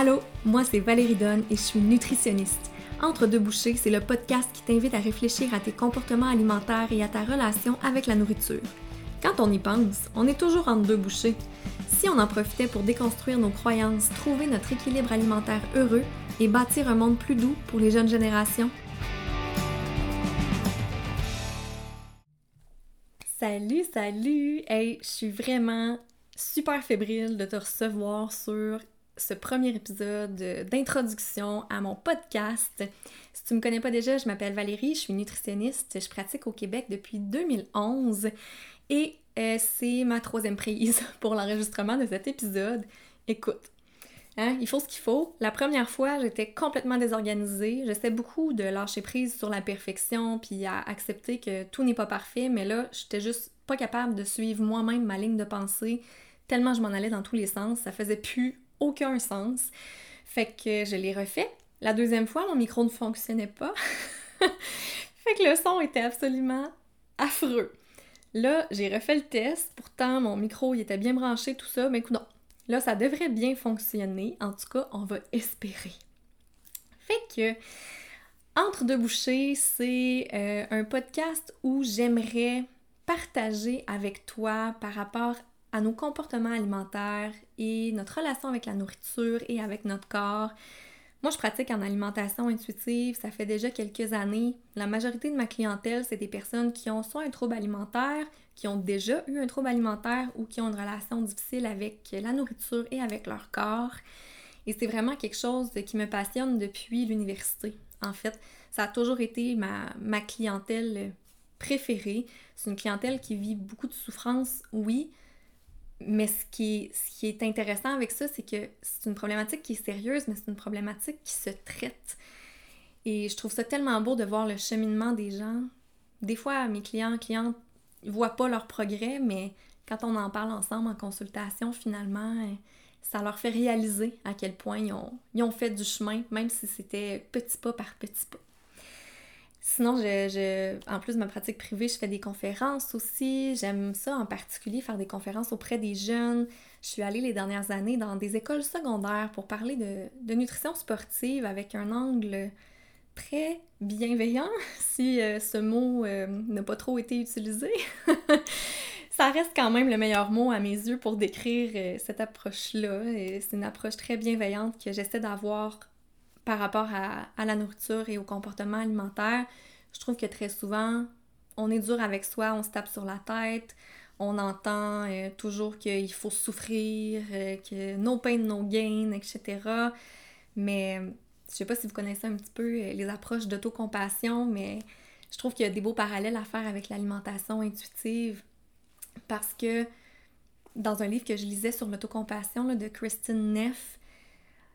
Allô, moi c'est Valérie Donne et je suis nutritionniste. Entre deux bouchées, c'est le podcast qui t'invite à réfléchir à tes comportements alimentaires et à ta relation avec la nourriture. Quand on y pense, on est toujours entre deux bouchées. Si on en profitait pour déconstruire nos croyances, trouver notre équilibre alimentaire heureux et bâtir un monde plus doux pour les jeunes générations? Salut, salut! Hey, je suis vraiment super fébrile de te recevoir sur ce premier épisode d'introduction à mon podcast. Si tu me connais pas déjà, je m'appelle Valérie, je suis nutritionniste, je pratique au Québec depuis 2011 et euh, c'est ma troisième prise pour l'enregistrement de cet épisode. Écoute, hein, il faut ce qu'il faut. La première fois, j'étais complètement désorganisée. J'essaie beaucoup de lâcher prise sur la perfection puis à accepter que tout n'est pas parfait, mais là, j'étais juste pas capable de suivre moi-même ma ligne de pensée tellement je m'en allais dans tous les sens. Ça faisait plus aucun sens. Fait que je l'ai refait. La deuxième fois, mon micro ne fonctionnait pas. fait que le son était absolument affreux. Là, j'ai refait le test. Pourtant, mon micro, il était bien branché, tout ça. Mais écoute, non. Là, ça devrait bien fonctionner. En tout cas, on va espérer. Fait que, Entre deux bouchées, c'est euh, un podcast où j'aimerais partager avec toi par rapport à nos comportements alimentaires et notre relation avec la nourriture et avec notre corps. Moi, je pratique en alimentation intuitive, ça fait déjà quelques années. La majorité de ma clientèle, c'est des personnes qui ont soit un trouble alimentaire, qui ont déjà eu un trouble alimentaire ou qui ont une relation difficile avec la nourriture et avec leur corps. Et c'est vraiment quelque chose qui me passionne depuis l'université. En fait, ça a toujours été ma, ma clientèle préférée. C'est une clientèle qui vit beaucoup de souffrance, oui, mais ce qui, est, intéressant avec ça, c'est que c'est une problématique qui est sérieuse, mais c'est une problématique qui se traite. Et je trouve ça tellement beau de voir le cheminement des gens. Des fois, mes clients, clientes, ils voient pas leur progrès, mais quand on en parle ensemble en consultation, finalement, ça leur fait réaliser à quel point ils ont fait du chemin, même si c'était petit pas par petit pas. Sinon, je, en plus de ma pratique privée, je fais des conférences aussi. J'aime ça en particulier, faire des conférences auprès des jeunes. Je suis allée les dernières années dans des écoles secondaires pour parler de, nutrition sportive avec un angle très bienveillant, si euh, ce mot euh, n'a pas trop été utilisé. ça reste quand même le meilleur mot à mes yeux pour décrire euh, cette approche-là. C'est une approche très bienveillante que j'essaie d'avoir par rapport à, la nourriture et au comportement alimentaire, je trouve que très souvent, on est dur avec soi, on se tape sur la tête, on entend euh, toujours qu'il faut souffrir, euh, que no pain, no gain, etc. Mais je sais pas si vous connaissez un petit peu euh, les approches d'autocompassion, mais je trouve qu'il y a des beaux parallèles à faire avec l'alimentation intuitive parce que dans un livre que je lisais sur l'autocompassion de Christine Neff,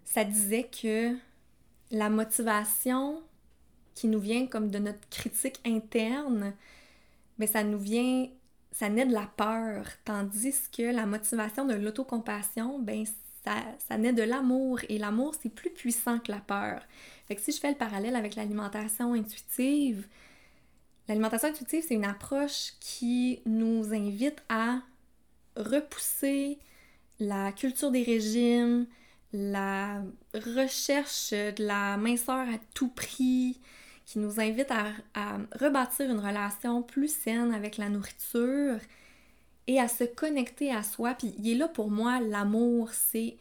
ça disait que la motivation qui nous vient comme de notre critique interne, mais ça nous vient, ça naît de la peur, tandis que la motivation de l'autocompassion, ben ça, ça naît de l'amour et l'amour c'est plus puissant que la peur. Fait si je fais le parallèle avec l'alimentation intuitive, l'alimentation intuitive c'est une approche qui nous invite à repousser la culture des régimes, la recherche de la minceur à tout prix, qui nous invite à, rebâtir une relation plus saine avec la nourriture et à se connecter à soi. Puis il est là pour moi, l'amour, c'est...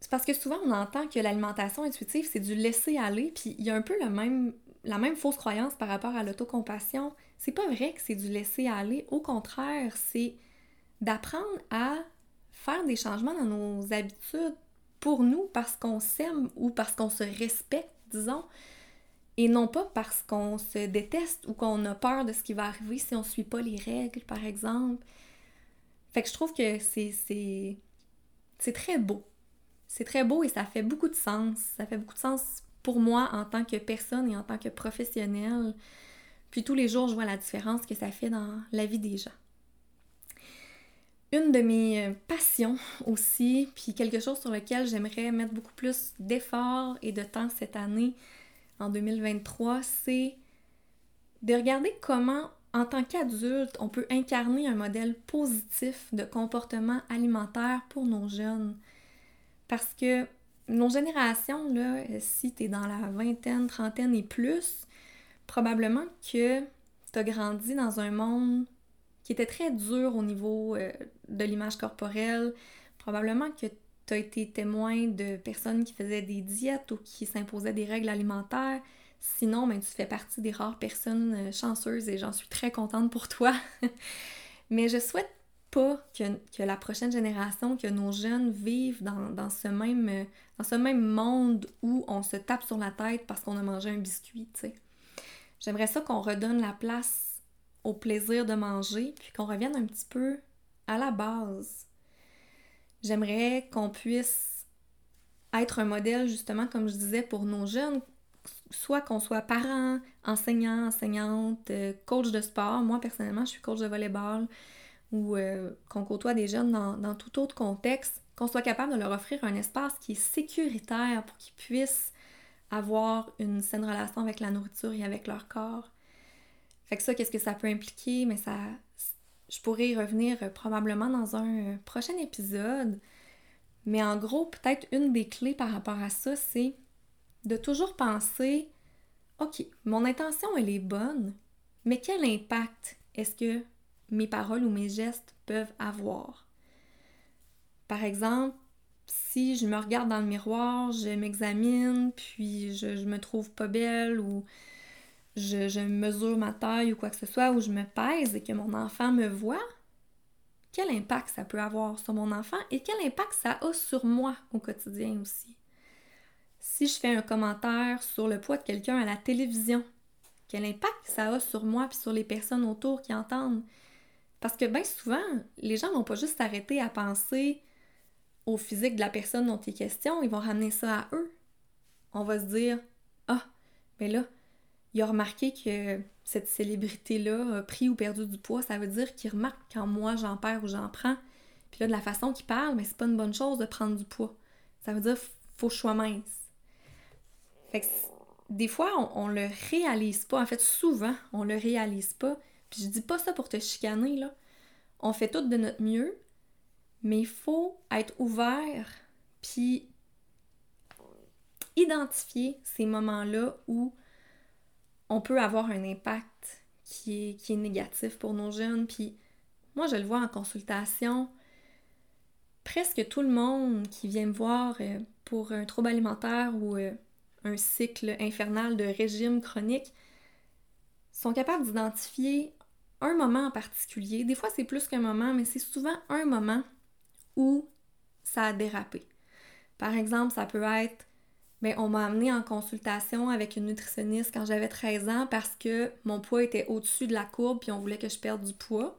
C'est parce que souvent on entend que l'alimentation intuitive, c'est du laisser aller, puis il y a un peu le même, la même fausse croyance par rapport à l'autocompassion. C'est pas vrai que c'est du laisser aller, au contraire, c'est d'apprendre à faire des changements dans nos habitudes pour nous parce qu'on s'aime ou parce qu'on se respecte, disons, et non pas parce qu'on se déteste ou qu'on a peur de ce qui va arriver si on suit pas les règles, par exemple. Fait que je trouve que c'est très beau. C'est très beau et ça fait beaucoup de sens. Ça fait beaucoup de sens pour moi en tant que personne et en tant que professionnelle. Puis tous les jours, je vois la différence que ça fait dans la vie des gens une de mes euh, passions aussi, puis quelque chose sur lequel j'aimerais mettre beaucoup plus d'efforts et de temps cette année, en 2023, c'est de regarder comment, en tant qu'adulte, on peut incarner un modèle positif de comportement alimentaire pour nos jeunes. Parce que nos générations, là, si tu es dans la vingtaine, trentaine et plus, probablement que tu as grandi dans un monde qui était très dur au niveau euh, de l'image corporelle. Probablement que tu as été témoin de personnes qui faisaient des diètes ou qui s'imposaient des règles alimentaires. Sinon, ben, tu fais partie des rares personnes euh, chanceuses et j'en suis très contente pour toi. Mais je souhaite pas que, la prochaine génération, que nos jeunes vivent dans, ce même, euh, dans ce même monde où on se tape sur la tête parce qu'on a mangé un biscuit. J'aimerais ça qu'on redonne la place au plaisir de manger, puis qu'on revienne un petit peu à la base. J'aimerais qu'on puisse être un modèle, justement, comme je disais, pour nos jeunes, soit qu'on soit parents, enseignants, enseignantes, euh, coach de sport. Moi, personnellement, je suis coach de volleyball ou euh, qu'on côtoie des jeunes dans, dans, tout autre contexte, qu'on soit capable de leur offrir un espace qui est sécuritaire pour qu'ils puissent avoir une saine relation avec la nourriture et avec leur corps. Fait que ça, qu'est-ce que ça peut impliquer? Mais ça, je pourrais y revenir euh, probablement dans un prochain épisode. Mais en gros, peut-être une des clés par rapport à ça, c'est de toujours penser, OK, mon intention, elle est bonne, mais quel impact est-ce que mes paroles ou mes gestes peuvent avoir? Par exemple, si je me regarde dans le miroir, je m'examine, puis je, je, me trouve pas belle ou je, mesure ma taille ou quoi que ce soit, ou je me pèse et que mon enfant me voit, quel impact ça peut avoir sur mon enfant et quel impact ça a sur moi au quotidien aussi? si je fais un commentaire sur le poids de quelqu'un à la télévision, quel impact ça a sur moi et sur les personnes autour qui entendent? Parce que bien souvent, les gens vont pas juste s'arrêter à penser au physique de la personne dont il est question, ils vont ramener ça à eux. On va se dire Ah, mais là, il a remarqué que cette célébrité-là a pris ou perdu du poids, ça veut dire qu'il remarque quand moi j'en perds ou j'en prends. Puis là, de la façon qu'il parle, mais c'est pas une bonne chose de prendre du poids. Ça veut dire faut que je sois mince. Fait que des fois, on, le réalise pas. En fait, souvent, on le réalise pas. Puis je dis pas ça pour te chicaner, là. On fait tout de notre mieux, mais il faut être ouvert, puis identifier ces moments-là où on peut avoir un impact qui est, négatif pour nos jeunes. Puis moi, je le vois en consultation. Presque tout le monde qui vient me voir euh, pour un trouble alimentaire ou euh, un cycle infernal de régime chronique, sont capables d'identifier un moment en particulier. Des fois, c'est plus qu'un moment, mais c'est souvent un moment où ça a dérapé. Par exemple, ça peut être mais on m'a amené en consultation avec une nutritionniste quand j'avais 13 ans parce que mon poids était au-dessus de la courbe puis on voulait que je perde du poids.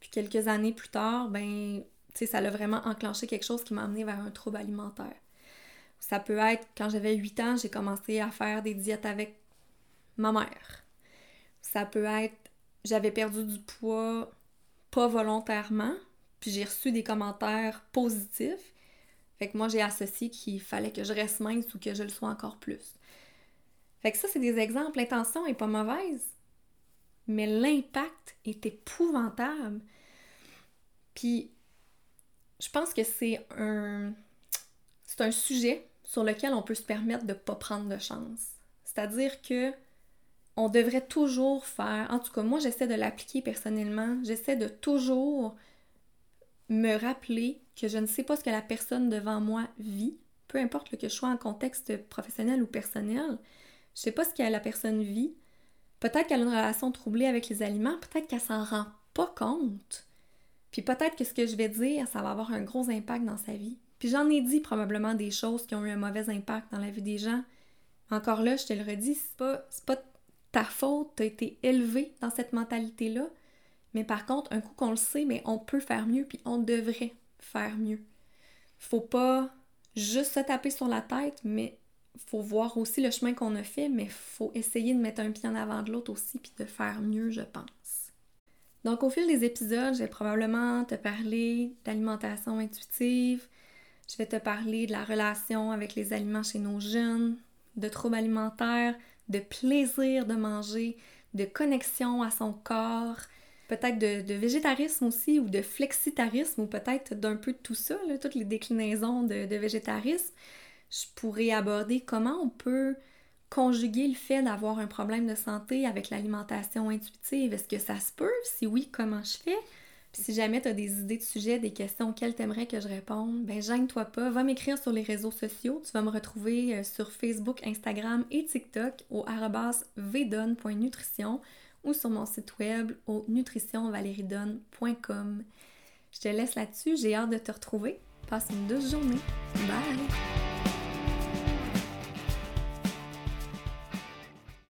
Puis quelques années plus tard, ben, ça a vraiment enclenché quelque chose qui m'a amené vers un trouble alimentaire. Ça peut être quand j'avais 8 ans, j'ai commencé à faire des diètes avec ma mère. Ça peut être j'avais perdu du poids pas volontairement, puis j'ai reçu des commentaires positifs. Fait que moi, j'ai associé qu'il fallait que je reste mince ou que je le sois encore plus. Fait que ça, c'est des exemples. L'intention est pas mauvaise, mais l'impact est épouvantable. Puis, je pense que c'est un, c'est un sujet sur lequel on peut se permettre de ne pas prendre de chance. C'est-à-dire que on devrait toujours faire, en tout cas moi j'essaie de l'appliquer personnellement, j'essaie de toujours me rappeler que je ne sais pas ce que la personne devant moi vit, peu importe que je sois en contexte professionnel ou personnel, je sais pas ce que la personne vit. Peut-être qu'elle a une relation troublée avec les aliments, peut-être qu'elle s'en rend pas compte. Puis peut-être que ce que je vais dire, ça va avoir un gros impact dans sa vie. Puis j'en ai dit probablement des choses qui ont eu un mauvais impact dans la vie des gens. Encore là, je te le redis, c'est pas, pas ta faute, t'as été élevé dans cette mentalité-là. Mais par contre, un coup qu'on le sait, mais on peut faire mieux, puis on devrait faire mieux. Faut pas juste se taper sur la tête, mais faut voir aussi le chemin qu'on a fait, mais faut essayer de mettre un pied en avant de l'autre aussi, puis de faire mieux, je pense. Donc, au fil des épisodes, je vais probablement te parler d'alimentation intuitive, je vais te parler de la relation avec les aliments chez nos jeunes, de troubles alimentaires, de plaisir de manger, de connexion à son corps, peut-être de, végétarisme aussi ou de flexitarisme ou peut-être d'un peu de tout ça, toutes les déclinaisons de, végétarisme. je pourrais aborder comment on peut conjuguer le fait d'avoir un problème de santé avec l'alimentation intuitive. Est-ce que ça se peut? Si oui, comment je fais? Puis si jamais tu as des idées de sujets, des questions auxquelles tu aimerais que je réponde, ben gêne-toi pas, va m'écrire sur les réseaux sociaux. Tu vas me retrouver euh, sur Facebook, Instagram et TikTok au vedon.nutrition ou sur mon site web au nutritionvaleridonne.com. Je te laisse là-dessus, j'ai hâte de te retrouver. Passe une douce journée. Bye!